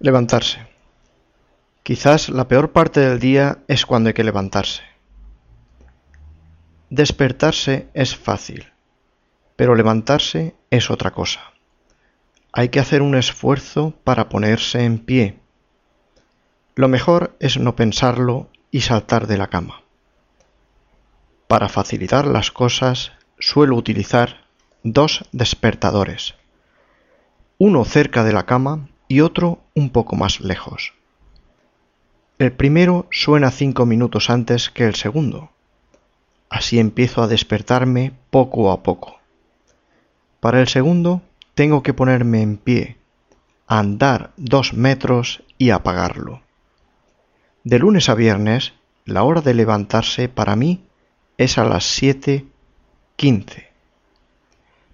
Levantarse. Quizás la peor parte del día es cuando hay que levantarse. Despertarse es fácil, pero levantarse es otra cosa. Hay que hacer un esfuerzo para ponerse en pie. Lo mejor es no pensarlo y saltar de la cama. Para facilitar las cosas suelo utilizar dos despertadores, uno cerca de la cama y otro un poco más lejos. El primero suena cinco minutos antes que el segundo. Así empiezo a despertarme poco a poco. Para el segundo tengo que ponerme en pie, andar dos metros y apagarlo. De lunes a viernes, la hora de levantarse para mí es a las siete quince.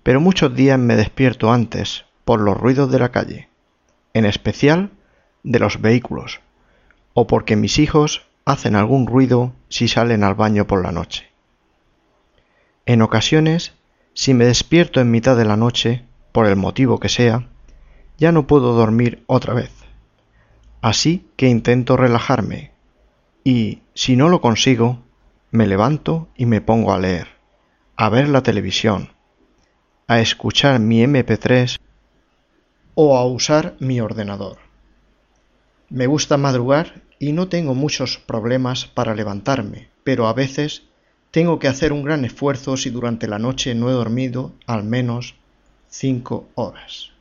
Pero muchos días me despierto antes por los ruidos de la calle en especial de los vehículos, o porque mis hijos hacen algún ruido si salen al baño por la noche. En ocasiones, si me despierto en mitad de la noche, por el motivo que sea, ya no puedo dormir otra vez. Así que intento relajarme y, si no lo consigo, me levanto y me pongo a leer, a ver la televisión, a escuchar mi MP3 o a usar mi ordenador. Me gusta madrugar y no tengo muchos problemas para levantarme, pero a veces tengo que hacer un gran esfuerzo si durante la noche no he dormido al menos cinco horas.